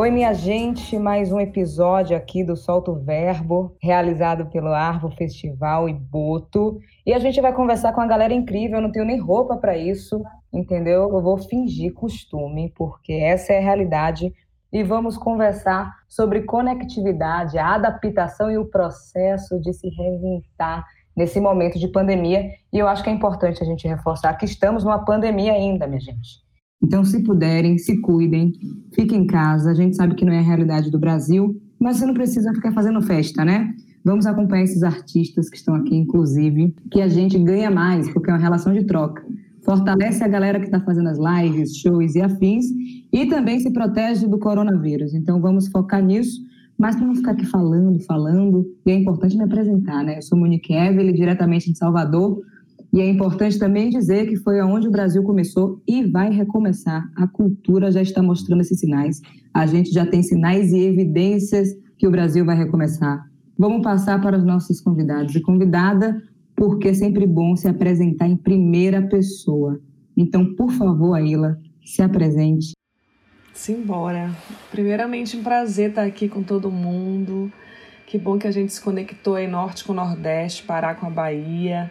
Oi, minha gente, mais um episódio aqui do Solto Verbo, realizado pelo Arvo Festival e Boto. E a gente vai conversar com uma galera incrível, eu não tenho nem roupa para isso, entendeu? Eu vou fingir costume, porque essa é a realidade. E vamos conversar sobre conectividade, a adaptação e o processo de se reinventar nesse momento de pandemia. E eu acho que é importante a gente reforçar que estamos numa pandemia ainda, minha gente. Então, se puderem, se cuidem, fiquem em casa. A gente sabe que não é a realidade do Brasil, mas você não precisa ficar fazendo festa, né? Vamos acompanhar esses artistas que estão aqui, inclusive, que a gente ganha mais, porque é uma relação de troca. Fortalece a galera que está fazendo as lives, shows e afins, e também se protege do coronavírus. Então, vamos focar nisso, mas para não ficar aqui falando, falando, e é importante me apresentar, né? Eu sou Monique Evelyn, diretamente de Salvador, e é importante também dizer que foi onde o Brasil começou e vai recomeçar. A cultura já está mostrando esses sinais. A gente já tem sinais e evidências que o Brasil vai recomeçar. Vamos passar para os nossos convidados e convidada, porque é sempre bom se apresentar em primeira pessoa. Então, por favor, Aila, se apresente. Simbora. Primeiramente, um prazer estar aqui com todo mundo. Que bom que a gente se conectou aí norte com nordeste, Pará com a Bahia.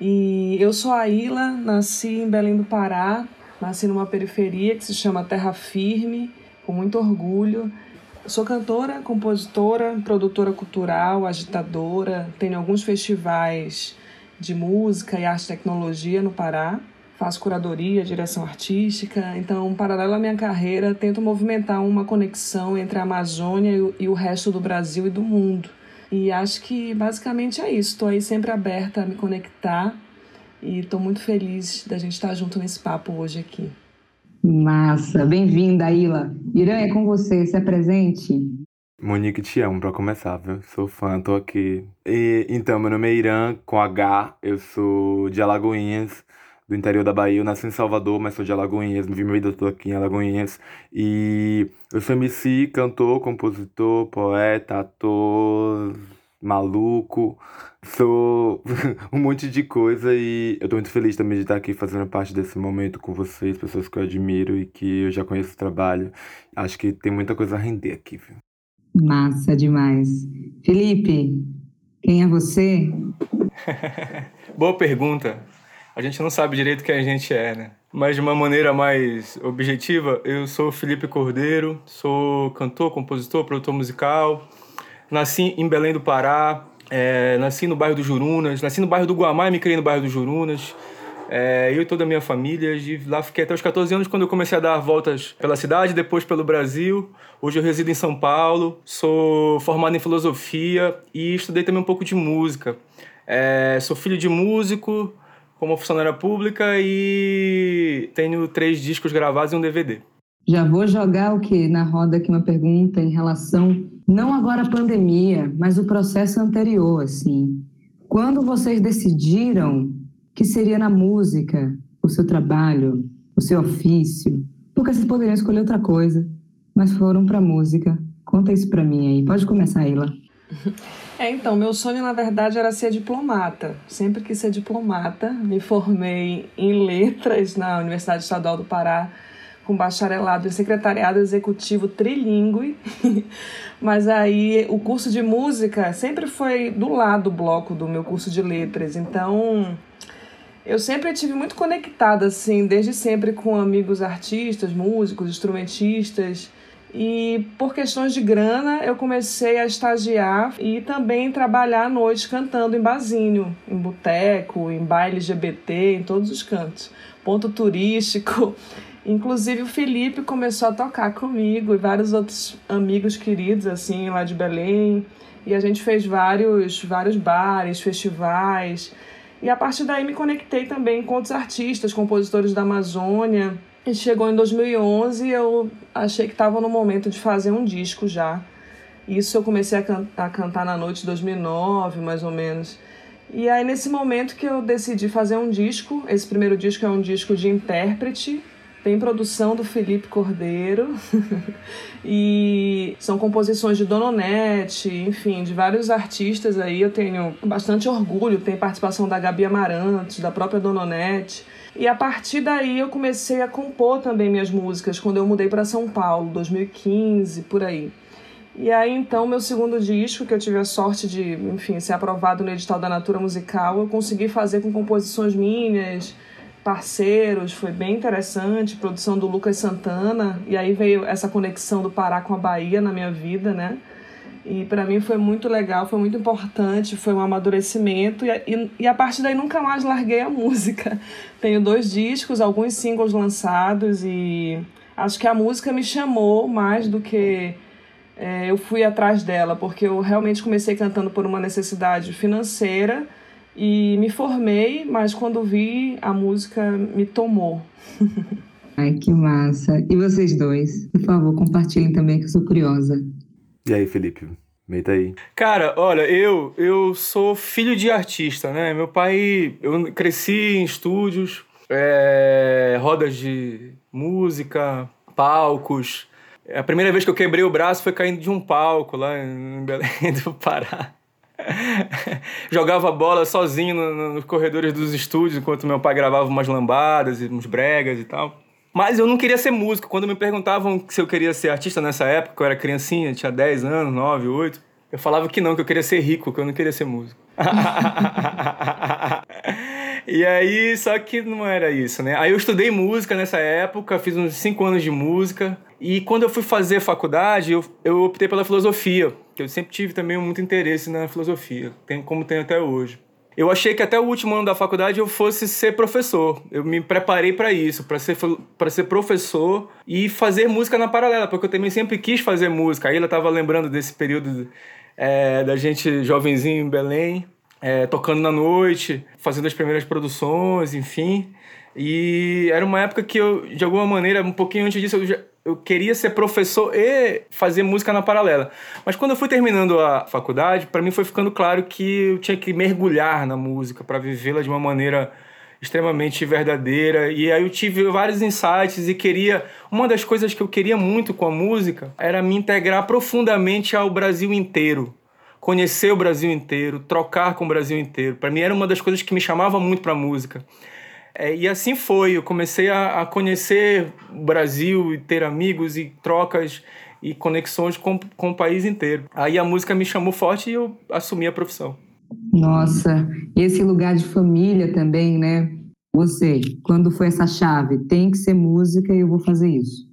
E eu sou a Ila, nasci em Belém do Pará, nasci numa periferia que se chama Terra Firme, com muito orgulho. Sou cantora, compositora, produtora cultural, agitadora, tenho alguns festivais de música e arte e tecnologia no Pará. Faço curadoria, direção artística, então, paralelo à minha carreira, tento movimentar uma conexão entre a Amazônia e o resto do Brasil e do mundo. E acho que basicamente é isso. Estou aí sempre aberta a me conectar e estou muito feliz da gente estar junto nesse papo hoje aqui. Massa, bem-vinda, Ila. Irã, é com você, se apresente. Monique, te amo pra começar, viu? Sou fã, tô aqui. E, então, meu nome é Irã, com H, eu sou de Alagoinhas, do interior da Bahia. Eu nasci em Salvador, mas sou de Alagoinhas, vivi minha vida toda aqui em Alagoinhas. E eu sou MC, cantor, compositor, poeta, ator, maluco. Sou um monte de coisa e eu tô muito feliz também de estar aqui fazendo parte desse momento com vocês, pessoas que eu admiro e que eu já conheço o trabalho. Acho que tem muita coisa a render aqui, viu? Massa demais. Felipe, quem é você? Boa pergunta a gente não sabe direito quem a gente é, né? Mas de uma maneira mais objetiva, eu sou Felipe Cordeiro, sou cantor, compositor, produtor musical. Nasci em Belém do Pará, é, nasci no bairro do Jurunas, nasci no bairro do Guamá e me criei no bairro do Jurunas. É, eu e toda a minha família, lá fiquei até os 14 anos quando eu comecei a dar voltas pela cidade, depois pelo Brasil. Hoje eu resido em São Paulo, sou formado em filosofia e estudei também um pouco de música. É, sou filho de músico, como funcionária pública e tenho três discos gravados e um DVD. Já vou jogar o que na roda aqui uma pergunta em relação não agora à pandemia, mas o processo anterior, assim. Quando vocês decidiram que seria na música o seu trabalho, o seu ofício, porque vocês poderiam escolher outra coisa, mas foram para música. Conta isso para mim aí. Pode começar, Ila. É, então, meu sonho na verdade era ser diplomata. Sempre quis ser diplomata. Me formei em letras na Universidade Estadual do Pará com bacharelado em secretariado executivo trilingue. Mas aí o curso de música sempre foi do lado do bloco do meu curso de letras. Então, eu sempre tive muito conectada assim, desde sempre com amigos artistas, músicos, instrumentistas. E por questões de grana, eu comecei a estagiar e também trabalhar à noite cantando em barzinho, em boteco, em baile LGBT, em todos os cantos. Ponto turístico. Inclusive o Felipe começou a tocar comigo e vários outros amigos queridos assim lá de Belém. E a gente fez vários vários bares, festivais. E a partir daí me conectei também com outros artistas, compositores da Amazônia e chegou em 2011 e eu achei que estava no momento de fazer um disco já. Isso eu comecei a, can a cantar na noite de 2009, mais ou menos. E aí, nesse momento que eu decidi fazer um disco, esse primeiro disco é um disco de intérprete, tem produção do Felipe Cordeiro e são composições de Dononete, enfim, de vários artistas aí. Eu tenho bastante orgulho, tem participação da Gabi Amarantos, da própria Dononete. E a partir daí eu comecei a compor também minhas músicas quando eu mudei para São Paulo, 2015, por aí. E aí então meu segundo disco, que eu tive a sorte de, enfim, ser aprovado no edital da Natura Musical, eu consegui fazer com composições minhas, parceiros, foi bem interessante, produção do Lucas Santana, e aí veio essa conexão do Pará com a Bahia na minha vida, né? E para mim foi muito legal, foi muito importante, foi um amadurecimento, e, e, e, a partir daí nunca mais larguei a música. Tenho dois discos, alguns singles lançados, e acho que a música me chamou mais do que é, eu fui atrás dela, porque eu realmente comecei cantando por uma necessidade financeira e me formei, mas quando vi, a música me tomou. Ai, que massa. E vocês dois? Por favor, compartilhem também, que eu sou curiosa. E aí, Felipe? Meita aí. Cara, olha, eu eu sou filho de artista, né? Meu pai, eu cresci em estúdios, é, rodas de música, palcos. A primeira vez que eu quebrei o braço foi caindo de um palco lá em Belém do Pará. Jogava bola sozinho no, no, nos corredores dos estúdios enquanto meu pai gravava umas lambadas e uns bregas e tal. Mas eu não queria ser músico. Quando me perguntavam se eu queria ser artista nessa época, eu era criancinha, tinha 10 anos, 9, 8. Eu falava que não, que eu queria ser rico, que eu não queria ser músico. e aí, só que não era isso, né? Aí eu estudei música nessa época, fiz uns 5 anos de música. E quando eu fui fazer faculdade, eu, eu optei pela filosofia, que eu sempre tive também muito interesse na filosofia, como tenho até hoje. Eu achei que até o último ano da faculdade eu fosse ser professor. Eu me preparei para isso, para ser ser professor e fazer música na paralela, porque eu também sempre quis fazer música. Aí ela estava lembrando desse período é, da gente jovenzinho em Belém, é, tocando na noite, fazendo as primeiras produções, enfim. E era uma época que eu, de alguma maneira, um pouquinho antes disso, eu, já, eu queria ser professor e fazer música na paralela. Mas quando eu fui terminando a faculdade, para mim foi ficando claro que eu tinha que mergulhar na música para vivê-la de uma maneira extremamente verdadeira. E aí eu tive vários insights e queria. Uma das coisas que eu queria muito com a música era me integrar profundamente ao Brasil inteiro. Conhecer o Brasil inteiro, trocar com o Brasil inteiro. Para mim era uma das coisas que me chamava muito para a música. É, e assim foi, eu comecei a, a conhecer o Brasil e ter amigos e trocas e conexões com, com o país inteiro. Aí a música me chamou forte e eu assumi a profissão. Nossa, esse lugar de família também, né? Você, quando foi essa chave? Tem que ser música e eu vou fazer isso.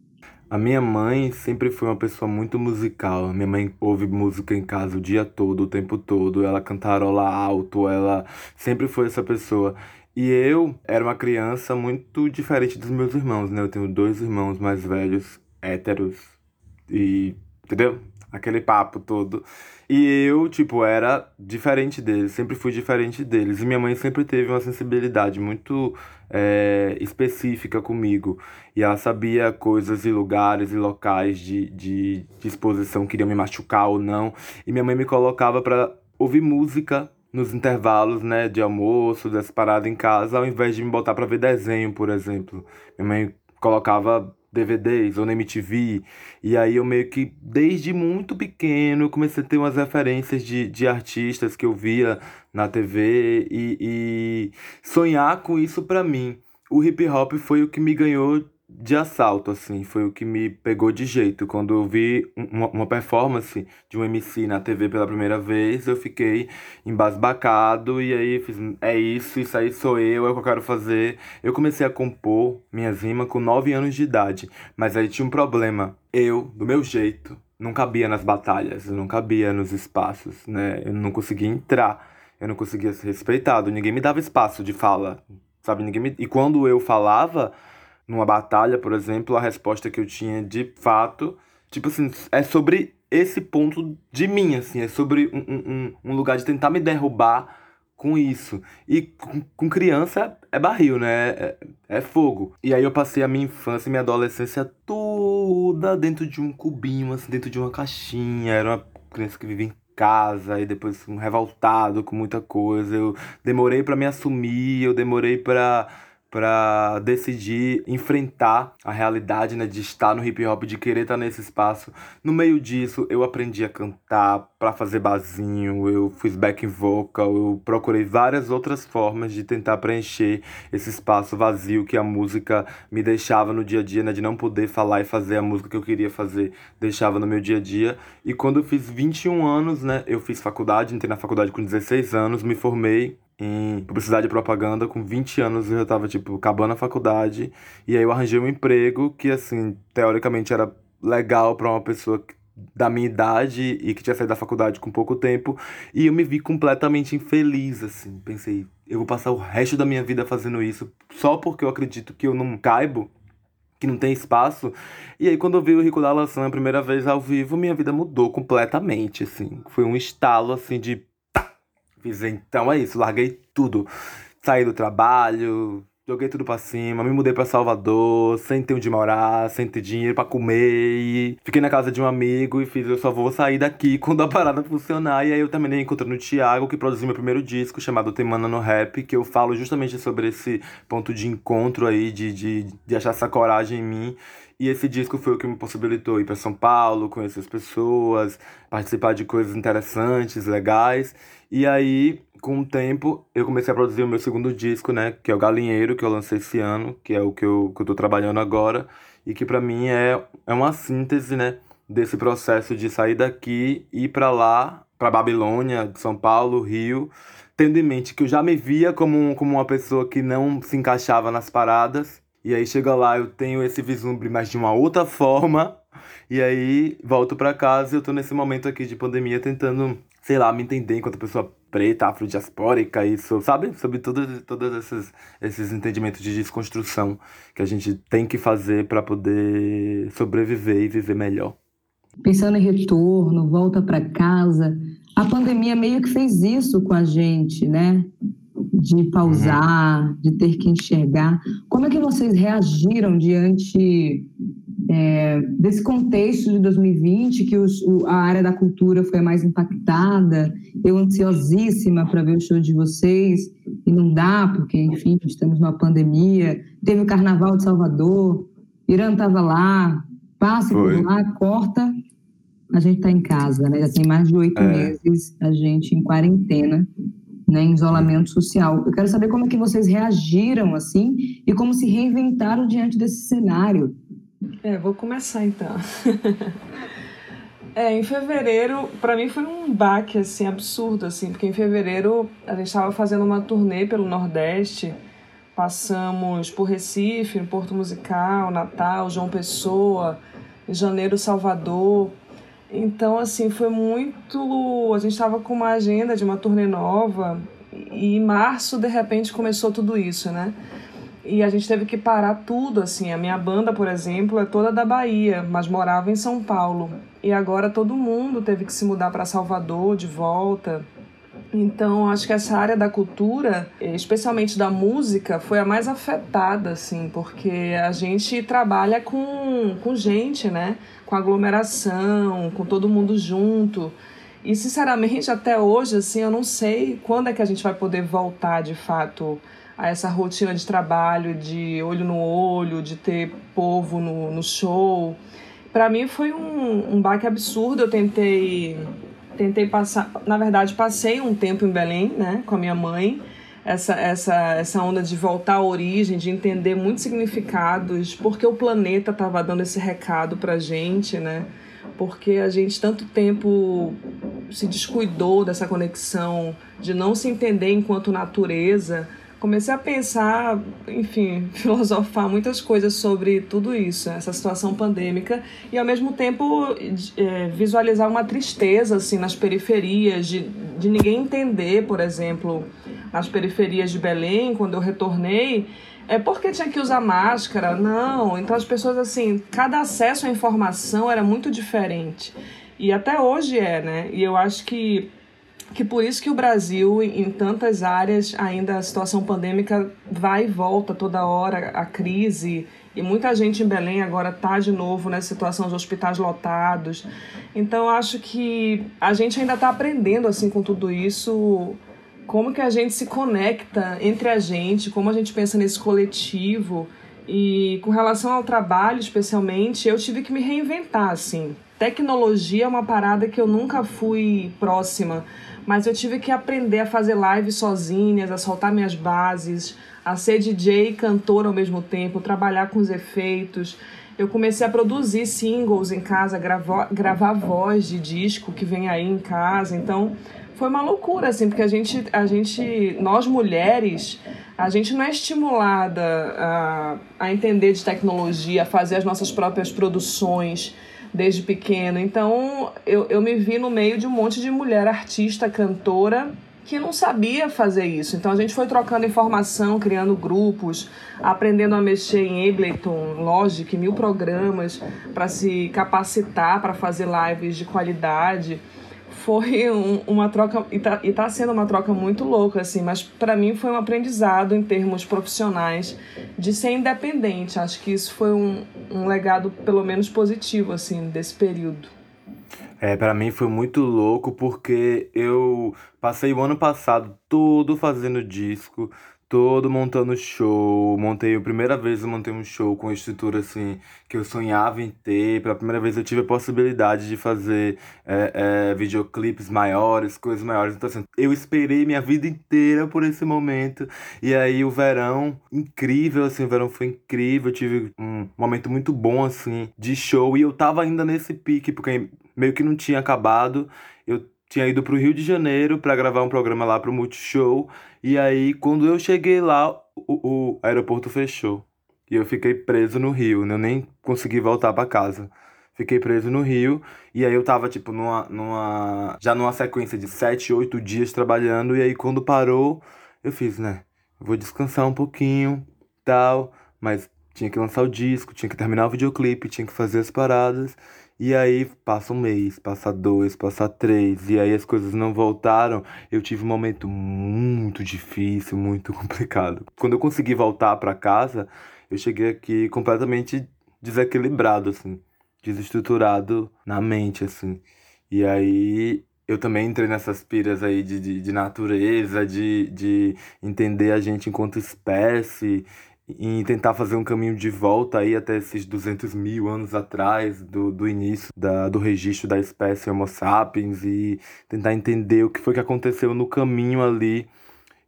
A minha mãe sempre foi uma pessoa muito musical. Minha mãe ouve música em casa o dia todo, o tempo todo. Ela cantarola alto, ela sempre foi essa pessoa. E eu era uma criança muito diferente dos meus irmãos, né? Eu tenho dois irmãos mais velhos, héteros, e. Entendeu? Aquele papo todo. E eu, tipo, era diferente deles, sempre fui diferente deles. E minha mãe sempre teve uma sensibilidade muito é, específica comigo. E ela sabia coisas e lugares e locais de, de, de exposição que iriam me machucar ou não. E minha mãe me colocava para ouvir música nos intervalos, né, de almoço, dessa parada em casa, ao invés de me botar para ver desenho, por exemplo. Minha mãe colocava DVDs ou na MTV, e aí eu meio que, desde muito pequeno, comecei a ter umas referências de, de artistas que eu via na TV e, e sonhar com isso para mim. O hip hop foi o que me ganhou de assalto, assim, foi o que me pegou de jeito. Quando eu vi uma, uma performance de um MC na TV pela primeira vez, eu fiquei embasbacado e aí fiz, é isso, isso aí sou eu, é o que eu quero fazer. Eu comecei a compor minhas rimas com 9 anos de idade, mas aí tinha um problema. Eu, do meu jeito, não cabia nas batalhas, não cabia nos espaços, né? Eu não conseguia entrar, eu não conseguia ser respeitado, ninguém me dava espaço de fala, sabe? Ninguém me... E quando eu falava numa batalha, por exemplo, a resposta que eu tinha de fato, tipo assim, é sobre esse ponto de mim, assim, é sobre um, um, um lugar de tentar me derrubar com isso. E com, com criança é barril, né? É, é, fogo. E aí eu passei a minha infância e minha adolescência toda dentro de um cubinho, assim, dentro de uma caixinha. Era uma criança que vivia em casa e depois um revoltado com muita coisa. Eu demorei para me assumir, eu demorei para para decidir enfrentar a realidade, né, de estar no hip hop, de querer estar nesse espaço. No meio disso, eu aprendi a cantar para fazer basinho, eu fiz backing vocal, eu procurei várias outras formas de tentar preencher esse espaço vazio que a música me deixava no dia a dia, né, de não poder falar e fazer a música que eu queria fazer, deixava no meu dia a dia. E quando eu fiz 21 anos, né, eu fiz faculdade, entrei na faculdade com 16 anos, me formei em publicidade e propaganda. Com 20 anos eu já tava, tipo, acabando a faculdade. E aí eu arranjei um emprego que, assim, teoricamente era legal para uma pessoa da minha idade e que tinha saído da faculdade com pouco tempo. E eu me vi completamente infeliz, assim. Pensei, eu vou passar o resto da minha vida fazendo isso só porque eu acredito que eu não caibo que não tem espaço. E aí, quando eu vi o Rico da Laçã a primeira vez ao vivo, minha vida mudou completamente, assim. Foi um estalo, assim, de Fiz, então é isso, larguei tudo. Saí do trabalho, joguei tudo pra cima, me mudei pra Salvador, sem ter onde morar, sem ter dinheiro pra comer. Fiquei na casa de um amigo e fiz, eu só vou sair daqui quando a parada funcionar. E aí eu terminei encontrando o Thiago, que produziu meu primeiro disco, chamado Temana no Rap, que eu falo justamente sobre esse ponto de encontro aí, de, de, de achar essa coragem em mim. E esse disco foi o que me possibilitou ir para São Paulo, conhecer as pessoas, participar de coisas interessantes, legais. E aí, com o tempo, eu comecei a produzir o meu segundo disco, né? Que é o Galinheiro, que eu lancei esse ano, que é o que eu, que eu tô trabalhando agora. E que para mim é, é uma síntese, né? Desse processo de sair daqui ir para lá, para Babilônia, São Paulo, Rio, tendo em mente que eu já me via como, como uma pessoa que não se encaixava nas paradas e aí chega lá, eu tenho esse vislumbre, mas de uma outra forma. E aí volto para casa e eu tô nesse momento aqui de pandemia tentando, sei lá, me entender enquanto pessoa preta, afrodiaspórica, isso, sabe? Sobre todos, todos esses, esses entendimentos de desconstrução que a gente tem que fazer para poder sobreviver e viver melhor. Pensando em retorno, volta para casa, a pandemia meio que fez isso com a gente, né? de pausar, uhum. de ter que enxergar. Como é que vocês reagiram diante é, desse contexto de 2020, que os, o, a área da cultura foi a mais impactada? Eu ansiosíssima para ver o show de vocês, e não dá, porque, enfim, estamos numa pandemia. Teve o Carnaval de Salvador, Irã estava lá, passa por lá, corta, a gente está em casa, né? Já tem mais de oito é. meses a gente em quarentena né, em isolamento social. Eu quero saber como é que vocês reagiram assim e como se reinventaram diante desse cenário. É, vou começar então. é, em fevereiro, para mim foi um baque assim absurdo assim, porque em fevereiro a gente estava fazendo uma turnê pelo Nordeste, passamos por Recife, Porto Musical, Natal, João Pessoa, em janeiro Salvador. Então, assim, foi muito. A gente estava com uma agenda de uma turnê nova e em março, de repente, começou tudo isso, né? E a gente teve que parar tudo, assim. A minha banda, por exemplo, é toda da Bahia, mas morava em São Paulo. E agora todo mundo teve que se mudar para Salvador de volta. Então, acho que essa área da cultura, especialmente da música, foi a mais afetada, assim, porque a gente trabalha com, com gente, né? Com aglomeração, com todo mundo junto. E, sinceramente, até hoje, assim, eu não sei quando é que a gente vai poder voltar, de fato, a essa rotina de trabalho, de olho no olho, de ter povo no, no show. Para mim foi um, um baque absurdo. Eu tentei tentei passar, na verdade, passei um tempo em Belém, né, com a minha mãe. Essa, essa, essa onda de voltar à origem, de entender muitos significados, porque o planeta estava dando esse recado para gente, né? Porque a gente tanto tempo se descuidou dessa conexão, de não se entender enquanto natureza, comecei a pensar, enfim, filosofar muitas coisas sobre tudo isso, essa situação pandêmica, e ao mesmo tempo é, visualizar uma tristeza assim nas periferias, de, de ninguém entender, por exemplo, nas periferias de Belém, quando eu retornei, é porque tinha que usar máscara? Não. Então as pessoas assim, cada acesso à informação era muito diferente. E até hoje é, né? E eu acho que que por isso que o Brasil, em tantas áreas, ainda a situação pandêmica vai e volta toda hora, a crise, e muita gente em Belém agora está de novo nessa situação de hospitais lotados. Então, acho que a gente ainda está aprendendo assim com tudo isso como que a gente se conecta entre a gente, como a gente pensa nesse coletivo. E com relação ao trabalho, especialmente, eu tive que me reinventar, assim. Tecnologia é uma parada que eu nunca fui próxima, mas eu tive que aprender a fazer lives sozinhas, a soltar minhas bases, a ser DJ e cantora ao mesmo tempo, trabalhar com os efeitos. Eu comecei a produzir singles em casa, gravar, gravar voz de disco que vem aí em casa. Então, foi uma loucura, assim, porque a gente, a gente nós mulheres, a gente não é estimulada a, a entender de tecnologia, a fazer as nossas próprias produções desde pequeno. Então, eu, eu me vi no meio de um monte de mulher artista, cantora, que não sabia fazer isso. Então a gente foi trocando informação, criando grupos, aprendendo a mexer em Ableton, Logic, mil programas para se capacitar para fazer lives de qualidade foi um, uma troca e tá, e tá sendo uma troca muito louca assim, mas para mim foi um aprendizado em termos profissionais de ser independente. Acho que isso foi um, um legado pelo menos positivo assim desse período. É, para mim foi muito louco porque eu passei o ano passado todo fazendo disco, todo montando show. Montei, a primeira vez eu montei um show com estrutura assim que eu sonhava em ter. Pela primeira vez eu tive a possibilidade de fazer é, é, videoclipes maiores, coisas maiores. Então, assim, eu esperei minha vida inteira por esse momento. E aí o verão, incrível, assim, o verão foi incrível. Eu tive um momento muito bom, assim, de show. E eu tava ainda nesse pique, porque meio que não tinha acabado. Eu tinha ido pro Rio de Janeiro para gravar um programa lá pro Multishow. E aí, quando eu cheguei lá, o, o aeroporto fechou. E eu fiquei preso no Rio, né? Eu nem consegui voltar para casa. Fiquei preso no Rio. E aí eu tava, tipo, numa, numa. Já numa sequência de sete, oito dias trabalhando. E aí, quando parou, eu fiz, né? Vou descansar um pouquinho, tal. Mas tinha que lançar o disco, tinha que terminar o videoclipe, tinha que fazer as paradas. E aí passa um mês, passa dois, passa três, e aí as coisas não voltaram. Eu tive um momento muito difícil, muito complicado. Quando eu consegui voltar para casa, eu cheguei aqui completamente desequilibrado, assim, desestruturado na mente, assim. E aí eu também entrei nessas piras aí de, de, de natureza, de, de entender a gente enquanto espécie em tentar fazer um caminho de volta aí até esses 200 mil anos atrás do, do início da, do registro da espécie Homo sapiens e tentar entender o que foi que aconteceu no caminho ali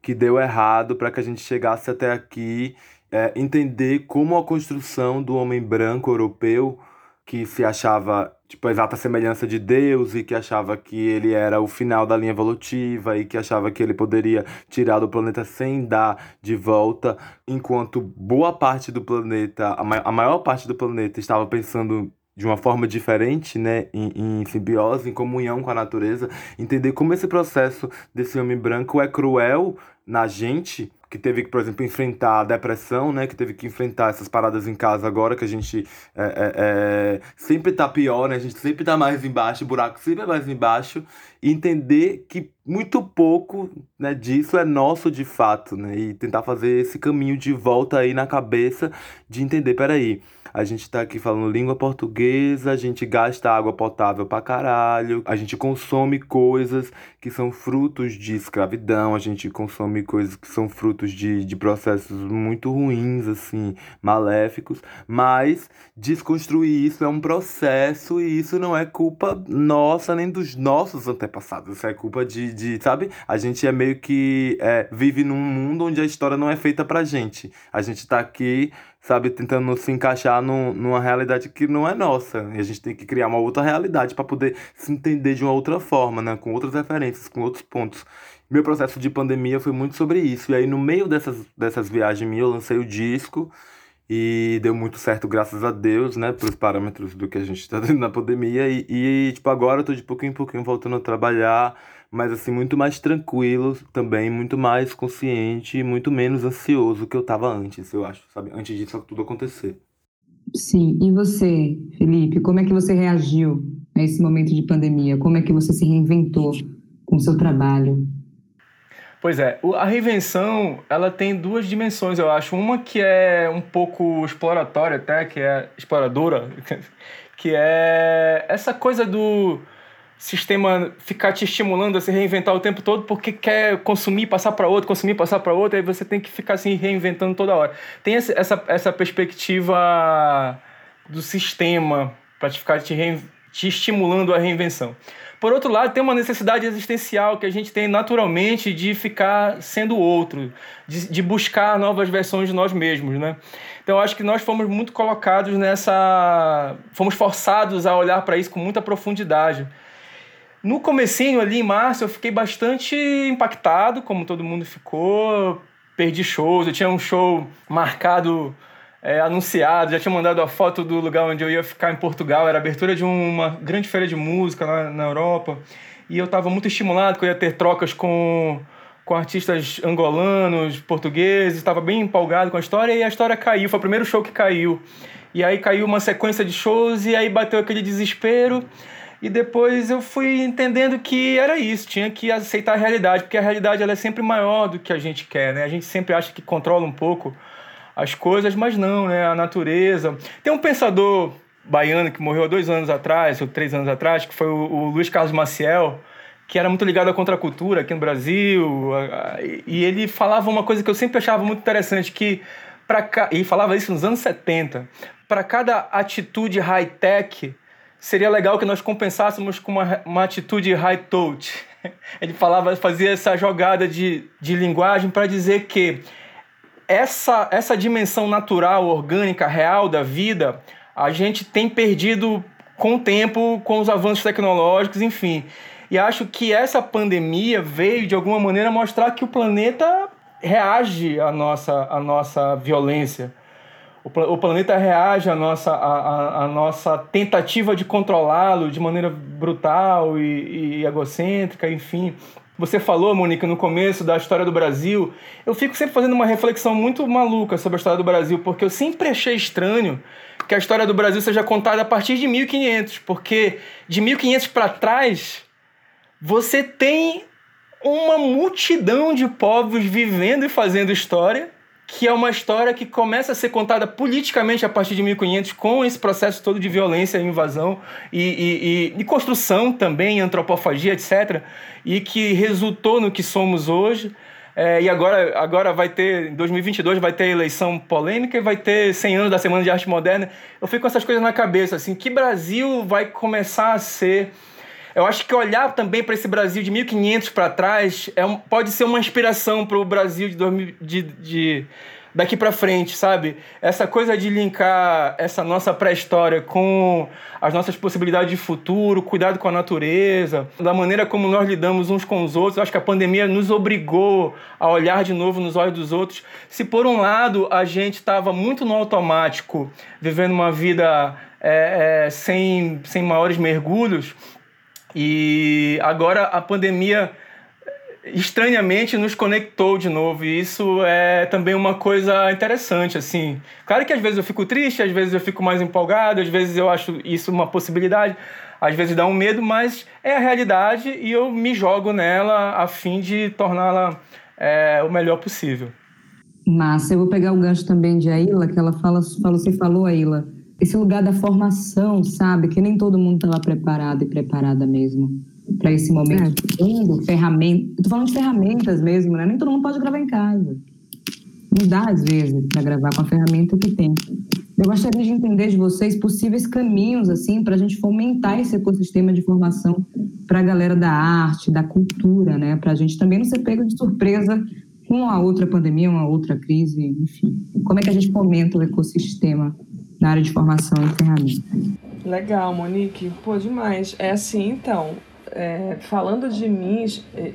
que deu errado para que a gente chegasse até aqui, é, entender como a construção do homem branco europeu que se achava tipo a exata semelhança de Deus e que achava que ele era o final da linha evolutiva e que achava que ele poderia tirar do planeta sem dar de volta, enquanto boa parte do planeta, a, ma a maior parte do planeta estava pensando de uma forma diferente, né, em, em, simbiose, em comunhão com a natureza, entender como esse processo desse homem branco é cruel na gente que teve que, por exemplo, enfrentar a depressão, né? Que teve que enfrentar essas paradas em casa agora, que a gente é, é, é, sempre tá pior, né? A gente sempre tá mais embaixo, o buraco sempre é mais embaixo. Entender que muito pouco né, disso é nosso de fato, né? E tentar fazer esse caminho de volta aí na cabeça de entender, peraí, a gente tá aqui falando língua portuguesa, a gente gasta água potável pra caralho, a gente consome coisas que são frutos de escravidão, a gente consome coisas que são frutos de, de processos muito ruins, assim, maléficos, mas desconstruir isso é um processo e isso não é culpa nossa nem dos nossos antepassados, isso é culpa de, de sabe? A gente é meio que é, vive num mundo onde a história não é feita pra gente. A gente tá aqui sabe, tentando se encaixar num, numa realidade que não é nossa. E a gente tem que criar uma outra realidade para poder se entender de uma outra forma, né? Com outras referências, com outros pontos. Meu processo de pandemia foi muito sobre isso. E aí, no meio dessas, dessas viagens minhas, eu lancei o disco e deu muito certo, graças a Deus, né? Para os parâmetros do que a gente está tendo na pandemia. E, e, tipo, agora eu tô de pouquinho em pouquinho voltando a trabalhar mas assim, muito mais tranquilo também, muito mais consciente muito menos ansioso que eu tava antes, eu acho, sabe? Antes disso tudo acontecer. Sim. E você, Felipe, como é que você reagiu a esse momento de pandemia? Como é que você se reinventou com o seu trabalho? Pois é, a reinvenção, ela tem duas dimensões, eu acho. Uma que é um pouco exploratória até, que é exploradora, que é essa coisa do sistema ficar te estimulando a se reinventar o tempo todo porque quer consumir, passar para outro, consumir, passar para outro, aí você tem que ficar se reinventando toda hora. Tem essa, essa perspectiva do sistema para te ficar te, te estimulando a reinvenção. Por outro lado, tem uma necessidade existencial que a gente tem naturalmente de ficar sendo outro, de, de buscar novas versões de nós mesmos, né? Então, acho que nós fomos muito colocados nessa... Fomos forçados a olhar para isso com muita profundidade. No comecinho ali, em março, eu fiquei bastante impactado, como todo mundo ficou. Perdi shows, eu tinha um show marcado é, anunciado, já tinha mandado a foto do lugar onde eu ia ficar em Portugal, era abertura de uma grande feira de música lá na Europa, e eu estava muito estimulado que eu ia ter trocas com, com artistas angolanos, portugueses, estava bem empolgado com a história, e a história caiu, foi o primeiro show que caiu. E aí caiu uma sequência de shows, e aí bateu aquele desespero, e depois eu fui entendendo que era isso, tinha que aceitar a realidade, porque a realidade ela é sempre maior do que a gente quer, né? A gente sempre acha que controla um pouco as coisas, mas não, né? A natureza. Tem um pensador baiano que morreu há dois anos atrás, ou três anos atrás, que foi o, o Luiz Carlos Maciel, que era muito ligado à contracultura aqui no Brasil, e ele falava uma coisa que eu sempre achava muito interessante, que para e falava isso nos anos 70, para cada atitude high-tech, seria legal que nós compensássemos com uma, uma atitude high-touch. Ele falava, fazia essa jogada de, de linguagem para dizer que essa, essa dimensão natural, orgânica, real da vida, a gente tem perdido com o tempo, com os avanços tecnológicos, enfim. E acho que essa pandemia veio, de alguma maneira, mostrar que o planeta reage à nossa, à nossa violência. O, o planeta reage à nossa, à, à nossa tentativa de controlá-lo de maneira brutal e, e egocêntrica, enfim. Você falou, Monique, no começo da história do Brasil. Eu fico sempre fazendo uma reflexão muito maluca sobre a história do Brasil, porque eu sempre achei estranho que a história do Brasil seja contada a partir de 1500, porque de 1500 para trás você tem uma multidão de povos vivendo e fazendo história que é uma história que começa a ser contada politicamente a partir de 1500, com esse processo todo de violência e invasão e, e, e, construção também, antropofagia, etc., e que resultou no que somos hoje. É, e agora, agora vai ter, em 2022, vai ter eleição polêmica e vai ter 100 anos da Semana de Arte Moderna. Eu fico com essas coisas na cabeça, assim, que Brasil vai começar a ser eu acho que olhar também para esse Brasil de 1500 para trás é um, pode ser uma inspiração para o Brasil de, 2000, de, de daqui para frente, sabe? Essa coisa de linkar essa nossa pré-história com as nossas possibilidades de futuro, cuidado com a natureza, da maneira como nós lidamos uns com os outros. Eu acho que a pandemia nos obrigou a olhar de novo nos olhos dos outros. Se por um lado a gente estava muito no automático, vivendo uma vida é, é, sem, sem maiores mergulhos, e agora a pandemia estranhamente nos conectou de novo. E isso é também uma coisa interessante assim. Claro que às vezes eu fico triste às vezes eu fico mais empolgado às vezes eu acho isso uma possibilidade às vezes dá um medo mas é a realidade e eu me jogo nela a fim de torná-la é, o melhor possível. Massa, eu vou pegar o gancho também de Aila que ela fala, você falou Aila esse lugar da formação, sabe? Que nem todo mundo estava preparado e preparada mesmo para esse momento. É. ferramenta, eu tô falando de ferramentas mesmo, né? Nem todo mundo pode gravar em casa. Não dá, às vezes, para gravar com a ferramenta que tem. Eu gostaria de entender de vocês possíveis caminhos, assim, para a gente fomentar esse ecossistema de formação para a galera da arte, da cultura, né? Para a gente também não ser pego de surpresa com a outra pandemia, uma outra crise, enfim. Como é que a gente fomenta o ecossistema na área de formação e ferramentas. Legal, Monique. Pô, demais. É assim, então, é, falando de mim,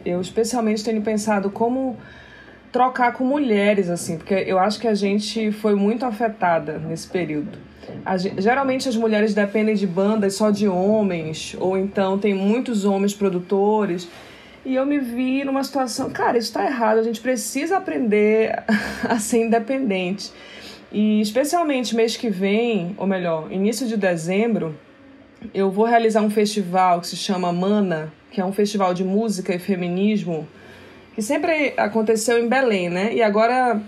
eu especialmente tenho pensado como trocar com mulheres, assim, porque eu acho que a gente foi muito afetada nesse período. Geralmente as mulheres dependem de bandas só de homens, ou então tem muitos homens produtores. E eu me vi numa situação, cara, isso está errado, a gente precisa aprender a ser independente. E especialmente mês que vem, ou melhor, início de dezembro, eu vou realizar um festival que se chama Mana, que é um festival de música e feminismo, que sempre aconteceu em Belém, né? E agora,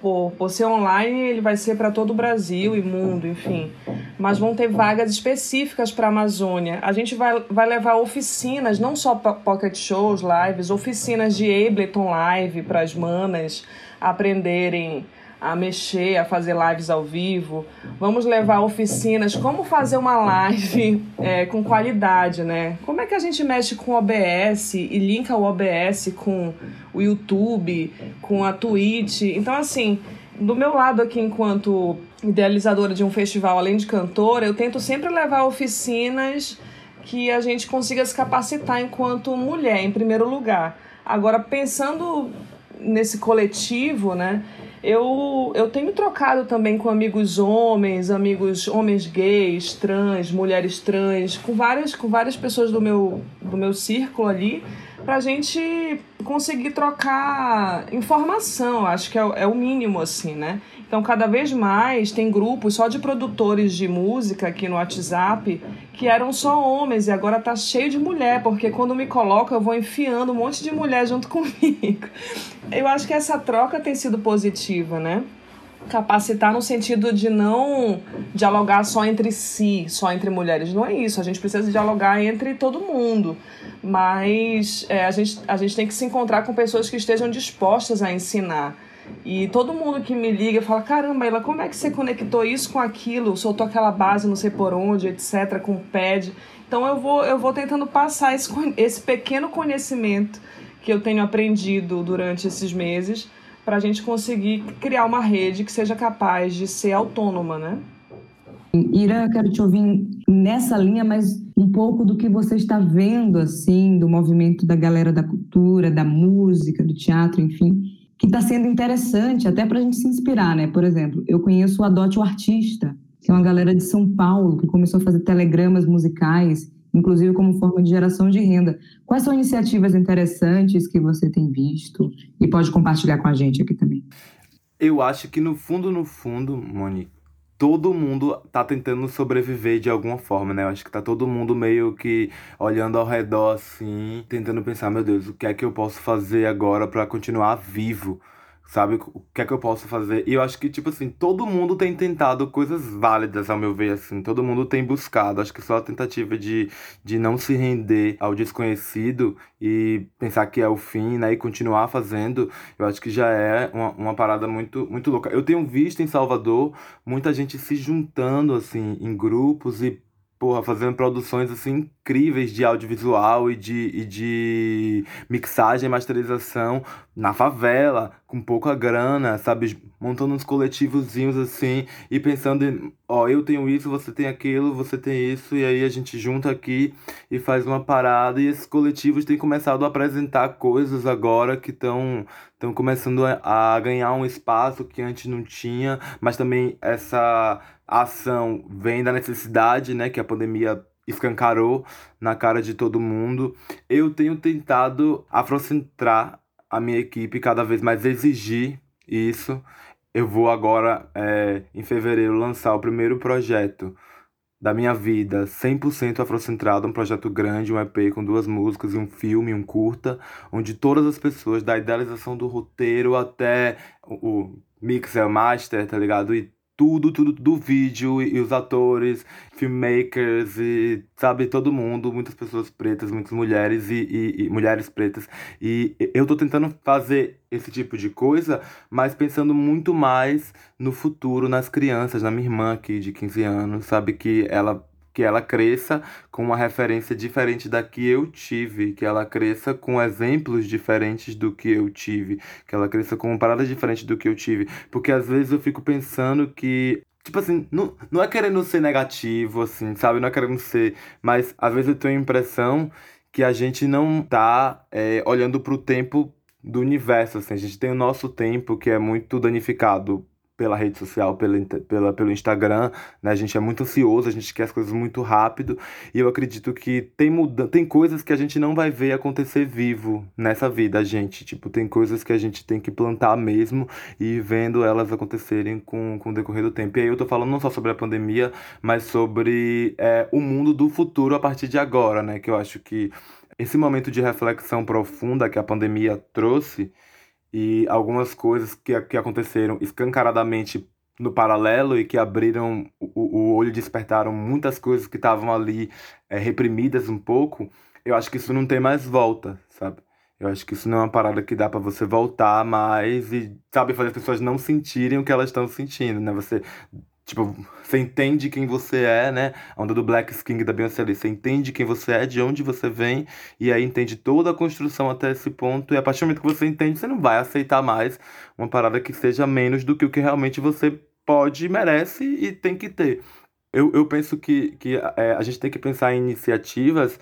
por, por ser online, ele vai ser para todo o Brasil e mundo, enfim. Mas vão ter vagas específicas para a Amazônia. A gente vai, vai levar oficinas, não só pocket shows, lives, oficinas de Ableton Live para as manas aprenderem a mexer, a fazer lives ao vivo. Vamos levar oficinas, como fazer uma live é, com qualidade, né? Como é que a gente mexe com o OBS e linka o OBS com o YouTube, com a Twitch. Então, assim, do meu lado aqui, enquanto idealizadora de um festival, além de cantora, eu tento sempre levar oficinas que a gente consiga se capacitar enquanto mulher, em primeiro lugar. Agora, pensando nesse coletivo, né? Eu, eu tenho trocado também com amigos homens, amigos homens gays, trans, mulheres trans, com várias, com várias pessoas do meu, do meu círculo ali, para a gente conseguir trocar informação. Acho que é, é o mínimo, assim, né? Então, cada vez mais tem grupos só de produtores de música aqui no WhatsApp que eram só homens e agora tá cheio de mulher, porque quando me coloco eu vou enfiando um monte de mulher junto comigo. Eu acho que essa troca tem sido positiva, né? Capacitar no sentido de não dialogar só entre si, só entre mulheres. Não é isso. A gente precisa dialogar entre todo mundo. Mas é, a, gente, a gente tem que se encontrar com pessoas que estejam dispostas a ensinar e todo mundo que me liga fala: caramba, ela, como é que você conectou isso com aquilo? Soltou aquela base, não sei por onde, etc., com o pad. Então eu vou, eu vou tentando passar esse, esse pequeno conhecimento que eu tenho aprendido durante esses meses para a gente conseguir criar uma rede que seja capaz de ser autônoma, né? Ira, quero te ouvir nessa linha, mas um pouco do que você está vendo, assim, do movimento da galera da cultura, da música, do teatro, enfim, que está sendo interessante até para a gente se inspirar, né? Por exemplo, eu conheço o Adote o Artista, que é uma galera de São Paulo que começou a fazer telegramas musicais, inclusive como forma de geração de renda. Quais são iniciativas interessantes que você tem visto e pode compartilhar com a gente aqui também? Eu acho que no fundo, no fundo, Monique, todo mundo tá tentando sobreviver de alguma forma, né? Eu acho que tá todo mundo meio que olhando ao redor assim, tentando pensar, meu Deus, o que é que eu posso fazer agora para continuar vivo? Sabe? O que é que eu posso fazer? E eu acho que, tipo assim, todo mundo tem tentado coisas válidas, ao meu ver, assim. Todo mundo tem buscado. Acho que só a tentativa de, de não se render ao desconhecido e pensar que é o fim, né? E continuar fazendo, eu acho que já é uma, uma parada muito, muito louca. Eu tenho visto em Salvador muita gente se juntando, assim, em grupos e porra, fazendo produções assim incríveis de audiovisual e de, e de mixagem e masterização na favela, com pouca grana, sabe? Montando uns coletivozinhos assim e pensando em, ó, eu tenho isso, você tem aquilo, você tem isso, e aí a gente junta aqui e faz uma parada. E esses coletivos têm começado a apresentar coisas agora que estão estão começando a ganhar um espaço que antes não tinha, mas também essa ação vem da necessidade, né, que a pandemia escancarou na cara de todo mundo. Eu tenho tentado afrocentrar a minha equipe, cada vez mais exigir isso. Eu vou agora, é, em fevereiro, lançar o primeiro projeto da minha vida 100% afrocentrado, um projeto grande, um EP com duas músicas e um filme, um curta, onde todas as pessoas, da idealização do roteiro até o, mixer, master, tá ligado? E tudo, tudo do vídeo e, os atores, filmmakers e, sabe, todo mundo, muitas pessoas pretas, muitas mulheres e, e, e, mulheres pretas. E eu tô tentando fazer esse tipo de coisa, mas pensando muito mais no futuro, nas crianças, na minha irmã aqui de 15 anos, sabe, que ela que ela cresça com uma referência diferente da que eu tive, que ela cresça com exemplos diferentes do que eu tive, que ela cresça com paradas diferentes do que eu tive. Porque às vezes eu fico pensando que Tipo assim, não, não é querendo ser negativo, assim, sabe? Não é querendo ser. Mas às vezes eu tenho a impressão que a gente não tá é, olhando pro tempo do universo, assim. A gente tem o nosso tempo que é muito danificado pela rede social, pela, pela, pelo Instagram, né? A gente é muito ansioso, a gente quer as coisas muito rápido, e eu acredito que tem muda tem coisas que a gente não vai ver acontecer vivo nessa vida, gente. Tipo, tem coisas que a gente tem que plantar mesmo e vendo elas acontecerem com, com o decorrer do tempo. E aí eu tô falando não só sobre a pandemia, mas sobre é, o mundo do futuro a partir de agora, né? Que eu acho que esse momento de reflexão profunda que a pandemia trouxe e algumas coisas que, que aconteceram escancaradamente no paralelo e que abriram o, o olho despertaram muitas coisas que estavam ali é, reprimidas um pouco, eu acho que isso não tem mais volta, sabe? Eu acho que isso não é uma parada que dá para você voltar mais e, sabe, fazer as pessoas não sentirem o que elas estão sentindo, né? Você Tipo, você entende quem você é, né? A onda do Black King da Beyoncé ali. Você entende quem você é, de onde você vem, e aí entende toda a construção até esse ponto. E a partir do momento que você entende, você não vai aceitar mais uma parada que seja menos do que o que realmente você pode, merece e tem que ter. Eu, eu penso que, que é, a gente tem que pensar em iniciativas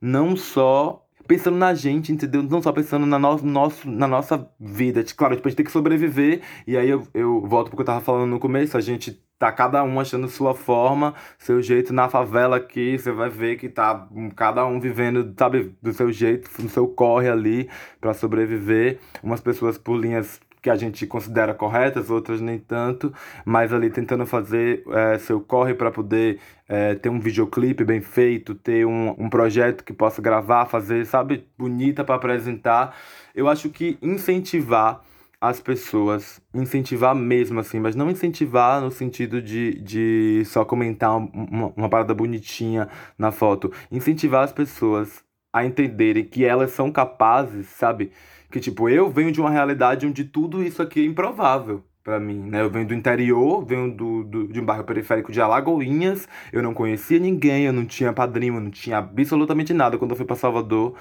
não só pensando na gente, entendeu? Não só pensando na, no, nosso, na nossa vida. Claro, tipo, a gente tem que sobreviver. E aí eu, eu volto porque eu tava falando no começo, a gente tá cada um achando sua forma, seu jeito na favela aqui, você vai ver que tá cada um vivendo, sabe, do seu jeito, no seu corre ali para sobreviver. Umas pessoas por linhas que a gente considera corretas, outras nem tanto, mas ali tentando fazer é, seu corre para poder é, ter um videoclipe bem feito, ter um, um projeto que possa gravar, fazer, sabe, bonita para apresentar. Eu acho que incentivar as pessoas, incentivar mesmo assim, mas não incentivar no sentido de, de só comentar uma, uma parada bonitinha na foto, incentivar as pessoas a entenderem que elas são capazes, sabe? Que tipo, eu venho de uma realidade onde tudo isso aqui é improvável para mim, né? Eu venho do interior, venho do, do, de um bairro periférico de Alagoinhas, eu não conhecia ninguém, eu não tinha padrinho, eu não tinha absolutamente nada quando eu fui para Salvador,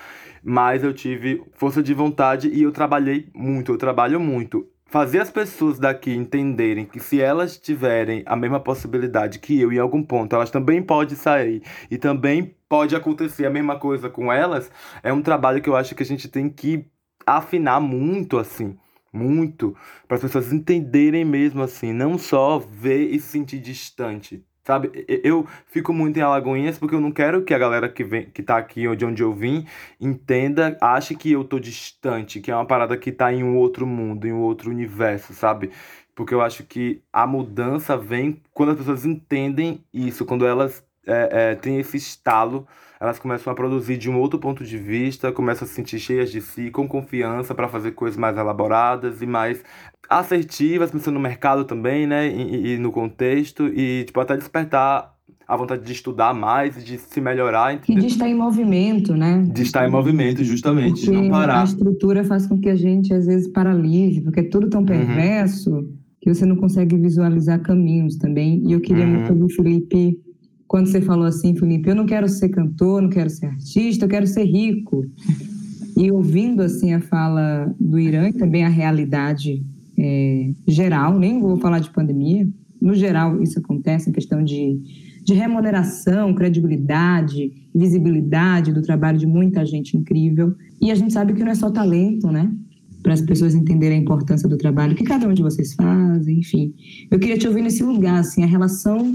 mas eu tive força de vontade e eu trabalhei muito, eu trabalho muito. Fazer as pessoas daqui entenderem que se elas tiverem a mesma possibilidade que eu em algum ponto, elas também podem sair e também pode acontecer a mesma coisa com elas, é um trabalho que eu acho que a gente tem que afinar muito assim muito para as pessoas entenderem mesmo assim, não só ver e se sentir distante. Sabe, eu fico muito em Alagoinhas porque eu não quero que a galera que, vem, que tá aqui de onde eu vim entenda, ache que eu tô distante, que é uma parada que tá em um outro mundo, em um outro universo, sabe? Porque eu acho que a mudança vem quando as pessoas entendem isso, quando elas é, é, têm esse estalo elas começam a produzir de um outro ponto de vista, começam a se sentir cheias de si, com confiança para fazer coisas mais elaboradas e mais assertivas, pensando no mercado também, né, e, e, no contexto, e tipo, até despertar a vontade de estudar mais, de se melhorar. Entendeu? E de estar em movimento, né? De estar em movimento, justamente, porque não parar. A estrutura faz com que a gente, às vezes, paralise, porque é tudo tão uhum. perverso uhum. que você não consegue visualizar caminhos também. E eu queria uhum. muito ouvir Felipe quando você falou assim, Felipe, eu não quero ser cantor, não quero ser artista, eu quero ser rico. E ouvindo assim a fala do Irã e também a realidade é, geral, nem vou falar de pandemia, no geral isso acontece, em questão de, de remuneração, credibilidade, visibilidade do trabalho de muita gente incrível. E a gente sabe que não é só talento, né? Para as pessoas entenderem a importância do trabalho que cada um de vocês faz, enfim. Eu queria te ouvir nesse lugar, assim, a relação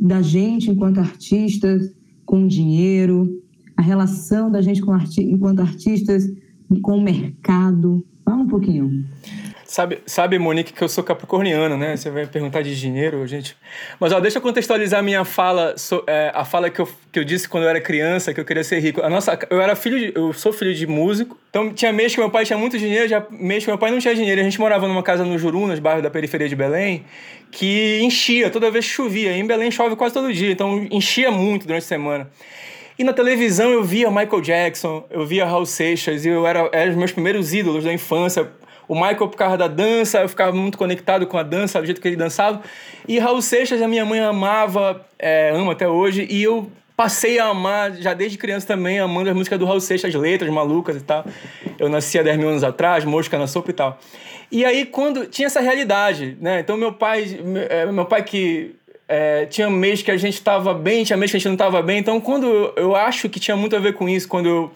da gente enquanto artistas com dinheiro, a relação da gente arti enquanto artistas com o mercado. Fala um pouquinho. Sabe, sabe, Monique, que eu sou capricorniano, né? Você vai perguntar de dinheiro, gente. Mas ó, deixa eu contextualizar minha fala, so, é, a fala que eu, que eu disse quando eu era criança, que eu queria ser rico. A nossa, eu era filho, de, eu sou filho de músico. Então tinha mês que meu pai tinha muito dinheiro, já mês que meu pai não tinha dinheiro. A gente morava numa casa no Jurunas, bairro da periferia de Belém, que enchia toda vez que chovia. E em Belém chove quase todo dia, então enchia muito durante a semana. E na televisão eu via Michael Jackson, eu via Raul Seixas, e eu era, eram os meus primeiros ídolos da infância o Michael, por causa da dança, eu ficava muito conectado com a dança, do jeito que ele dançava. E Raul Seixas, a minha mãe amava, é, ama até hoje, e eu passei a amar, já desde criança também, amando as músicas do Raul Seixas, as letras malucas e tal. Eu nasci há 10 mil anos atrás, Mosca na Sopa e tal. E aí, quando tinha essa realidade, né? Então, meu pai, meu pai que é, tinha mês que a gente estava bem, tinha mês que a gente não estava bem. Então, quando eu, eu acho que tinha muito a ver com isso, quando eu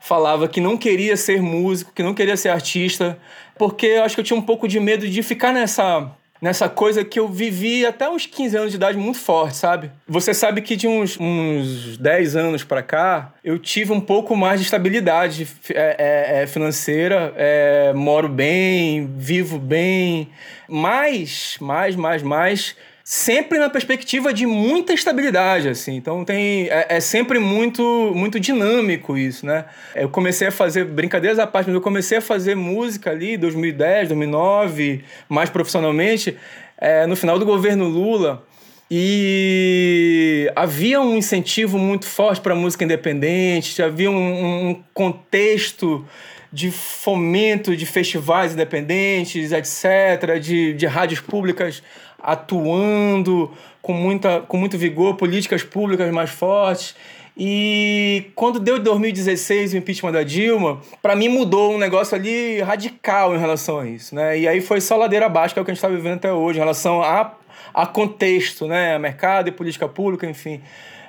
falava que não queria ser músico, que não queria ser artista, porque eu acho que eu tinha um pouco de medo de ficar nessa nessa coisa que eu vivi até uns 15 anos de idade muito forte, sabe? Você sabe que de uns, uns 10 anos para cá, eu tive um pouco mais de estabilidade é, é, é, financeira, é, moro bem, vivo bem, mas, mais, mais, mais, sempre na perspectiva de muita estabilidade, assim. Então tem é, é, sempre muito muito dinâmico isso, né? Eu comecei a fazer brincadeiras à parte, mas eu comecei a fazer música ali 2010, 2009, mais profissionalmente, é, no final do governo Lula. E havia um incentivo muito forte para a música independente, havia um, um contexto de fomento de festivais independentes, etc., de, de rádios públicas atuando com, muita, com muito vigor, políticas públicas mais fortes. E quando deu 2016 o impeachment da Dilma, para mim mudou um negócio ali radical em relação a isso, né? E aí foi só ladeira abaixo, que é o que a gente está vivendo até hoje, em relação a, a contexto, né? Mercado e política pública, enfim.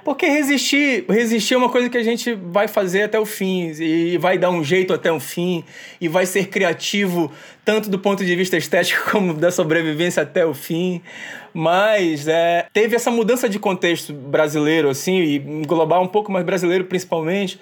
Porque resistir, resistir é uma coisa que a gente vai fazer até o fim e vai dar um jeito até o fim e vai ser criativo tanto do ponto de vista estético como da sobrevivência até o fim. Mas é, teve essa mudança de contexto brasileiro assim e global um pouco mais brasileiro principalmente.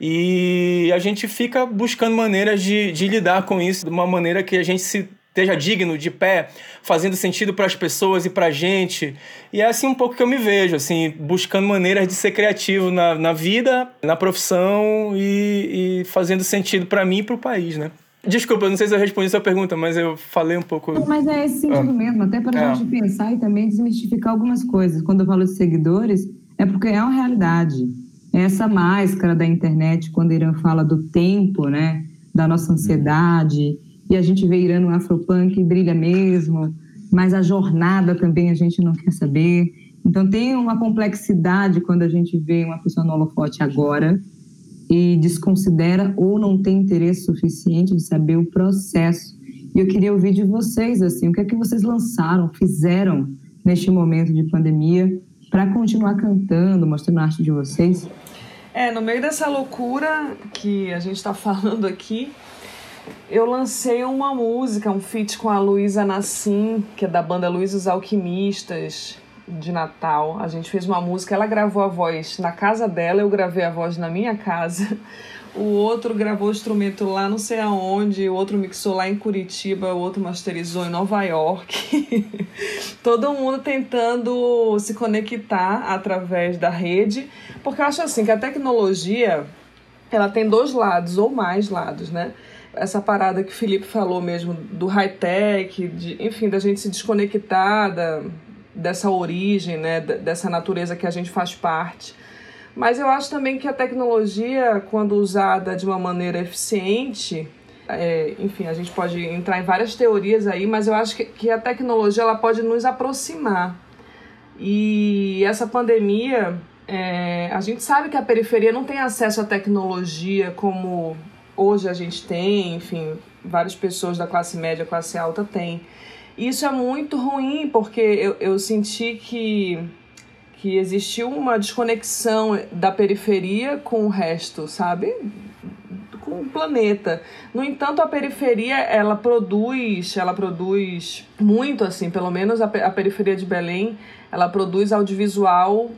E a gente fica buscando maneiras de, de lidar com isso de uma maneira que a gente se esteja digno, de pé, fazendo sentido para as pessoas e para a gente. E é assim um pouco que eu me vejo, assim, buscando maneiras de ser criativo na, na vida, na profissão e, e fazendo sentido para mim e para o país, né? Desculpa, não sei se eu respondi sua pergunta, mas eu falei um pouco. Não, mas é esse sentido ah. mesmo, até para a é. gente pensar e também desmistificar algumas coisas. Quando eu falo de seguidores, é porque é uma realidade. Essa máscara da internet, quando Irã fala do tempo, né, da nossa ansiedade, e a gente vê Irã no Afropunk brilha mesmo, mas a jornada também a gente não quer saber. Então tem uma complexidade quando a gente vê uma pessoa no holofote agora e desconsidera ou não tem interesse suficiente de saber o processo. E eu queria ouvir de vocês assim, o que é que vocês lançaram, fizeram neste momento de pandemia para continuar cantando, mostrando a arte de vocês? É, no meio dessa loucura que a gente está falando aqui, eu lancei uma música, um feat com a Luísa Nassim, que é da banda Luiz os Alquimistas, de Natal. A gente fez uma música, ela gravou a voz na casa dela, eu gravei a voz na minha casa. O outro gravou o instrumento lá não sei aonde, o outro mixou lá em Curitiba, o outro masterizou em Nova York. Todo mundo tentando se conectar através da rede, porque eu acho assim que a tecnologia ela tem dois lados ou mais lados, né? Essa parada que o Felipe falou mesmo do high-tech, de, enfim, da gente se desconectar da, dessa origem, né, dessa natureza que a gente faz parte. Mas eu acho também que a tecnologia, quando usada de uma maneira eficiente, é, enfim, a gente pode entrar em várias teorias aí, mas eu acho que, que a tecnologia ela pode nos aproximar. E essa pandemia, é, a gente sabe que a periferia não tem acesso à tecnologia como hoje a gente tem, enfim, várias pessoas da classe média, classe alta têm. Isso é muito ruim, porque eu, eu senti que, que existiu uma desconexão da periferia com o resto, sabe? Com o planeta. No entanto, a periferia, ela produz, ela produz muito, assim, pelo menos a, a periferia de Belém, ela produz audiovisual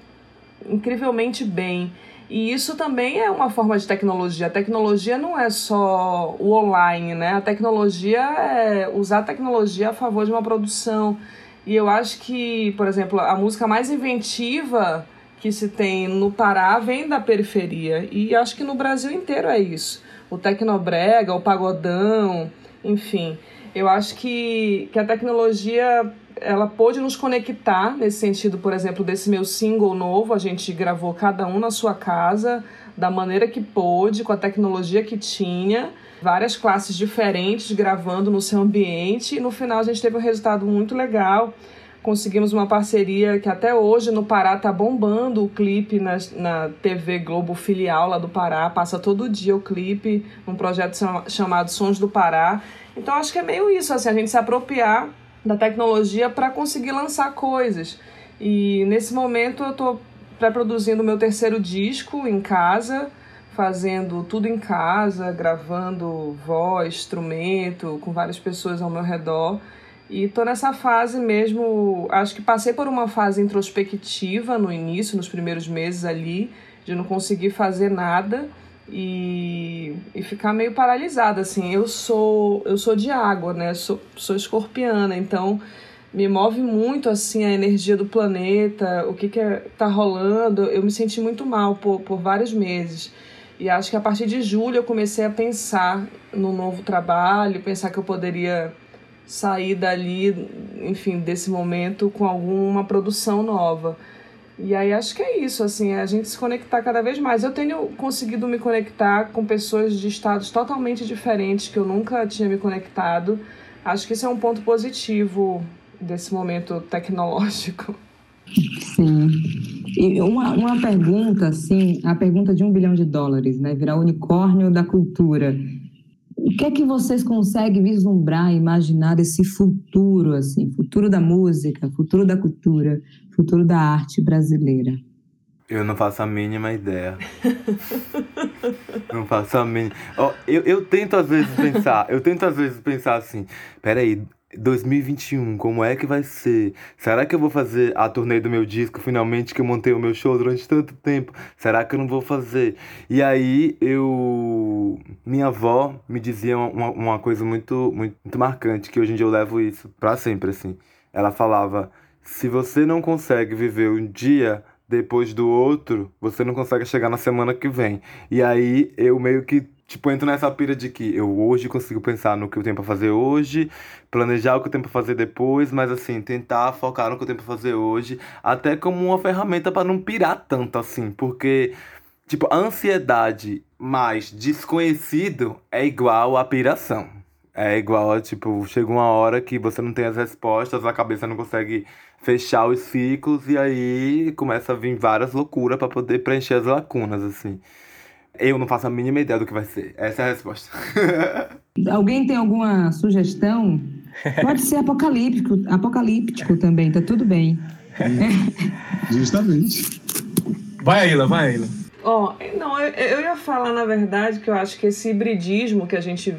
incrivelmente bem. E isso também é uma forma de tecnologia. A tecnologia não é só o online, né? A tecnologia é usar a tecnologia a favor de uma produção. E eu acho que, por exemplo, a música mais inventiva que se tem no Pará vem da periferia. E acho que no Brasil inteiro é isso. O tecnobrega, o pagodão, enfim. Eu acho que, que a tecnologia ela pôde nos conectar nesse sentido, por exemplo, desse meu single novo. A gente gravou cada um na sua casa, da maneira que pôde, com a tecnologia que tinha, várias classes diferentes gravando no seu ambiente. E no final a gente teve um resultado muito legal. Conseguimos uma parceria que até hoje no Pará tá bombando o clipe na, na TV Globo filial lá do Pará. Passa todo dia o clipe, um projeto chamado Sons do Pará. Então acho que é meio isso, assim, a gente se apropriar da tecnologia para conseguir lançar coisas. E nesse momento eu estou pré-produzindo meu terceiro disco em casa, fazendo tudo em casa, gravando voz, instrumento, com várias pessoas ao meu redor. E tô nessa fase mesmo, acho que passei por uma fase introspectiva no início, nos primeiros meses ali, de não conseguir fazer nada e, e ficar meio paralisada assim. Eu sou eu sou de água, né? Sou, sou escorpiana, então me move muito assim a energia do planeta, o que que é, tá rolando. Eu me senti muito mal por, por vários meses. E acho que a partir de julho eu comecei a pensar no novo trabalho, pensar que eu poderia sair dali, enfim, desse momento com alguma produção nova. E aí acho que é isso, assim, é a gente se conectar cada vez mais. Eu tenho conseguido me conectar com pessoas de estados totalmente diferentes que eu nunca tinha me conectado. Acho que isso é um ponto positivo desse momento tecnológico. Sim. E uma, uma pergunta, assim, a pergunta de um bilhão de dólares, né? Virar unicórnio da cultura. O que é que vocês conseguem vislumbrar, imaginar esse futuro, assim, futuro da música, futuro da cultura, futuro da arte brasileira? Eu não faço a mínima ideia. não faço a mínima. Oh, eu, eu tento às vezes pensar, eu tento às vezes pensar assim, peraí, 2021, como é que vai ser? Será que eu vou fazer a turnê do meu disco finalmente que eu montei o meu show durante tanto tempo? Será que eu não vou fazer? E aí eu minha avó me dizia uma, uma coisa muito, muito muito marcante que hoje em dia eu levo isso para sempre assim. Ela falava: "Se você não consegue viver um dia depois do outro, você não consegue chegar na semana que vem". E aí eu meio que Tipo, entro nessa pira de que eu hoje consigo pensar no que eu tenho pra fazer hoje, planejar o que eu tenho pra fazer depois, mas assim, tentar focar no que eu tenho pra fazer hoje, até como uma ferramenta para não pirar tanto assim, porque, tipo, a ansiedade mais desconhecido é igual a piração. É igual tipo, chega uma hora que você não tem as respostas, a cabeça não consegue fechar os ciclos, e aí começa a vir várias loucuras para poder preencher as lacunas, assim. Eu não faço a mínima ideia do que vai ser. Essa é a resposta. Alguém tem alguma sugestão? Pode ser apocalíptico, apocalíptico também, tá tudo bem. Justamente. Vai, Aila, vai, Aila. Ó, oh, não, eu, eu ia falar, na verdade, que eu acho que esse hibridismo que a gente.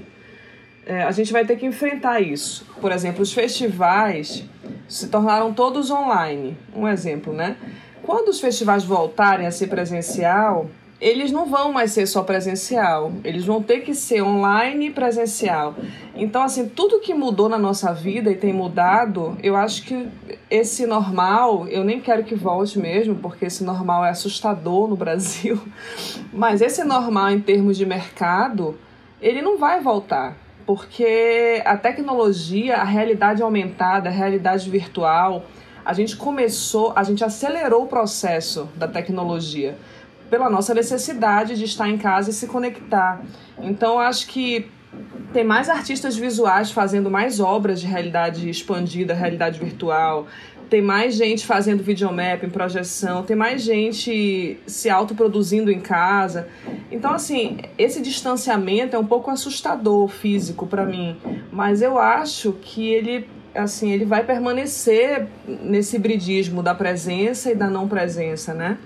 É, a gente vai ter que enfrentar isso. Por exemplo, os festivais se tornaram todos online. Um exemplo, né? Quando os festivais voltarem a ser presencial, eles não vão mais ser só presencial, eles vão ter que ser online e presencial. Então, assim, tudo que mudou na nossa vida e tem mudado, eu acho que esse normal, eu nem quero que volte mesmo, porque esse normal é assustador no Brasil, mas esse normal em termos de mercado, ele não vai voltar. Porque a tecnologia, a realidade aumentada, a realidade virtual, a gente começou, a gente acelerou o processo da tecnologia pela nossa necessidade de estar em casa e se conectar. Então, acho que tem mais artistas visuais fazendo mais obras de realidade expandida, realidade virtual. Tem mais gente fazendo videomap em projeção, tem mais gente se autoproduzindo em casa. Então, assim, esse distanciamento é um pouco assustador físico para mim, mas eu acho que ele assim, ele vai permanecer nesse hibridismo da presença e da não presença, né?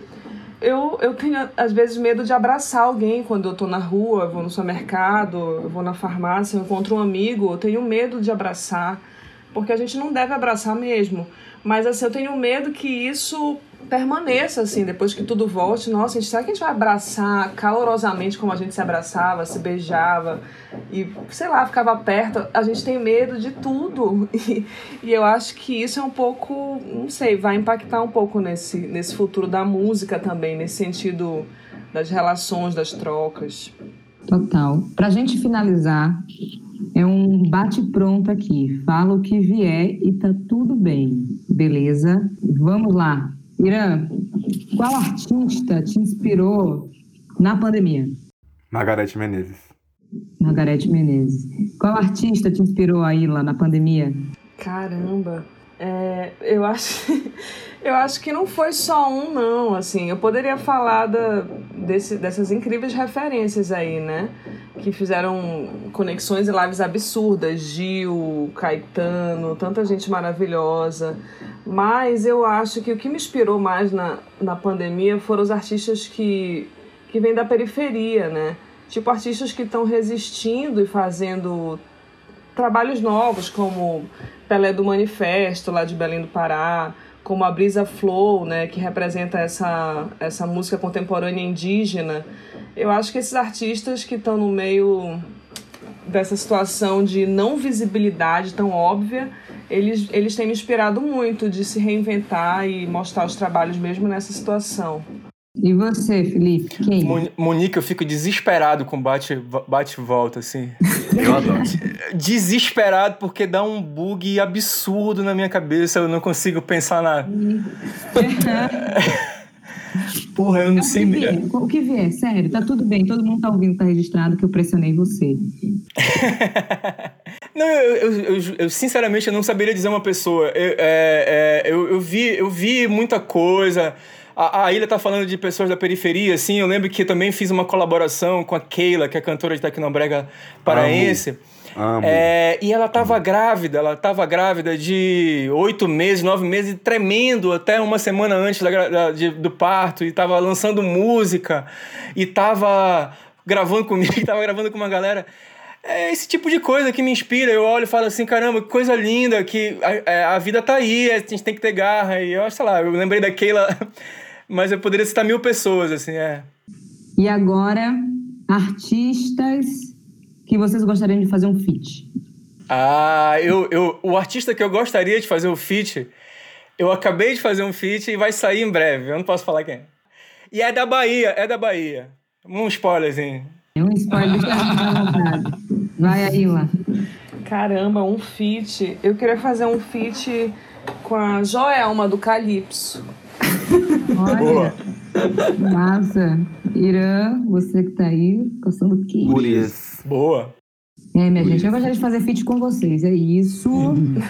Eu, eu tenho, às vezes, medo de abraçar alguém quando eu tô na rua, eu vou no supermercado, eu vou na farmácia, eu encontro um amigo, eu tenho medo de abraçar, porque a gente não deve abraçar mesmo. Mas, assim, eu tenho medo que isso permaneça, assim, depois que tudo volte. Nossa, gente, será que a gente vai abraçar calorosamente como a gente se abraçava, se beijava e, sei lá, ficava perto? A gente tem medo de tudo. E, e eu acho que isso é um pouco, não sei, vai impactar um pouco nesse, nesse futuro da música também, nesse sentido das relações, das trocas. Total. Pra gente finalizar, é um bate-pronto aqui. Fala o que vier e tá tudo bem. Beleza? Vamos lá. Irã, qual artista te inspirou na pandemia? Margarete Menezes. Margarete Menezes. Qual artista te inspirou aí lá na pandemia? Caramba, é, eu acho, eu acho que não foi só um não, assim, eu poderia falar da, desse, dessas incríveis referências aí, né, que fizeram conexões e lives absurdas, Gil, Caetano, tanta gente maravilhosa, mas eu acho que o que me inspirou mais na, na pandemia foram os artistas que, que vêm da periferia, né? Tipo, artistas que estão resistindo e fazendo trabalhos novos, como Pelé do Manifesto, lá de Belém do Pará, como a Brisa Flow, né, que representa essa, essa música contemporânea indígena. Eu acho que esses artistas que estão no meio dessa situação de não visibilidade tão óbvia, eles, eles têm me inspirado muito de se reinventar e mostrar os trabalhos mesmo nessa situação. E você, Felipe? Quem? Monique, eu fico desesperado com bate, bate volta, assim. Eu adoro. Desesperado porque dá um bug absurdo na minha cabeça, eu não consigo pensar na. Porra, eu não sei. O que, vier, o que vier, sério, tá tudo bem, todo mundo tá ouvindo, tá registrado que eu pressionei você. não, eu, eu, eu, eu, sinceramente eu não saberia dizer uma pessoa. Eu, é, é, eu, eu, vi, eu vi muita coisa. A, a Ilha tá falando de pessoas da periferia, assim. Eu lembro que também fiz uma colaboração com a Keila, que é cantora de Tecnobrega paraense. Amo. É, e ela tava grávida, ela tava grávida de oito meses, nove meses, tremendo até uma semana antes da, da, de, do parto, e tava lançando música, e tava gravando comigo, e tava gravando com uma galera. É esse tipo de coisa que me inspira. Eu olho e falo assim, caramba, que coisa linda, que a, é, a vida tá aí, a gente tem que ter garra. E eu, sei lá, eu lembrei da Keila mas eu poderia citar mil pessoas, assim, é. E agora, artistas que vocês gostariam de fazer um feat? Ah, eu, eu, o artista que eu gostaria de fazer um feat, eu acabei de fazer um feat e vai sair em breve, eu não posso falar quem. E é da Bahia, é da Bahia. Um spoilerzinho. É um spoiler, Vai aí, lá. Caramba, um feat. Eu queria fazer um feat com a Joelma do Calypso. Olha, massa. Irã, você que tá aí, coçando o quê? Gurias. Boa. É, minha gente, eu gostaria de fazer feat com vocês. É isso.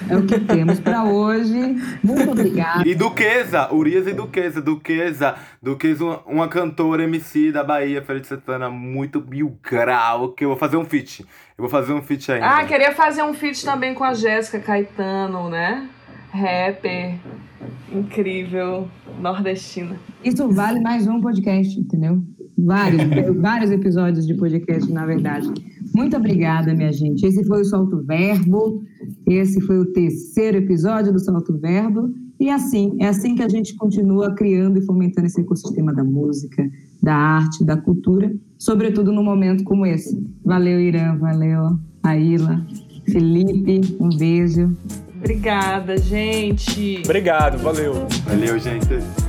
é o que temos para hoje. Muito obrigada. E Duquesa, Urias e Duquesa. Duquesa, Duquesa, uma, uma cantora MC da Bahia, Feira de Santana, muito mil grau, que eu vou fazer um feat. Eu vou fazer um feat ainda. Ah, queria fazer um feat também com a Jéssica Caetano, né? Rapper incrível nordestina. Isso vale mais um podcast, entendeu? Vários, vários episódios de podcast, na verdade. Muito obrigada, minha gente. Esse foi o Solto Verbo. Esse foi o terceiro episódio do Solto Verbo. E assim, é assim que a gente continua criando e fomentando esse ecossistema da música, da arte, da cultura, sobretudo num momento como esse. Valeu, Irã, valeu, Aila, Felipe, um beijo. Obrigada, gente. Obrigado, valeu. Valeu, gente.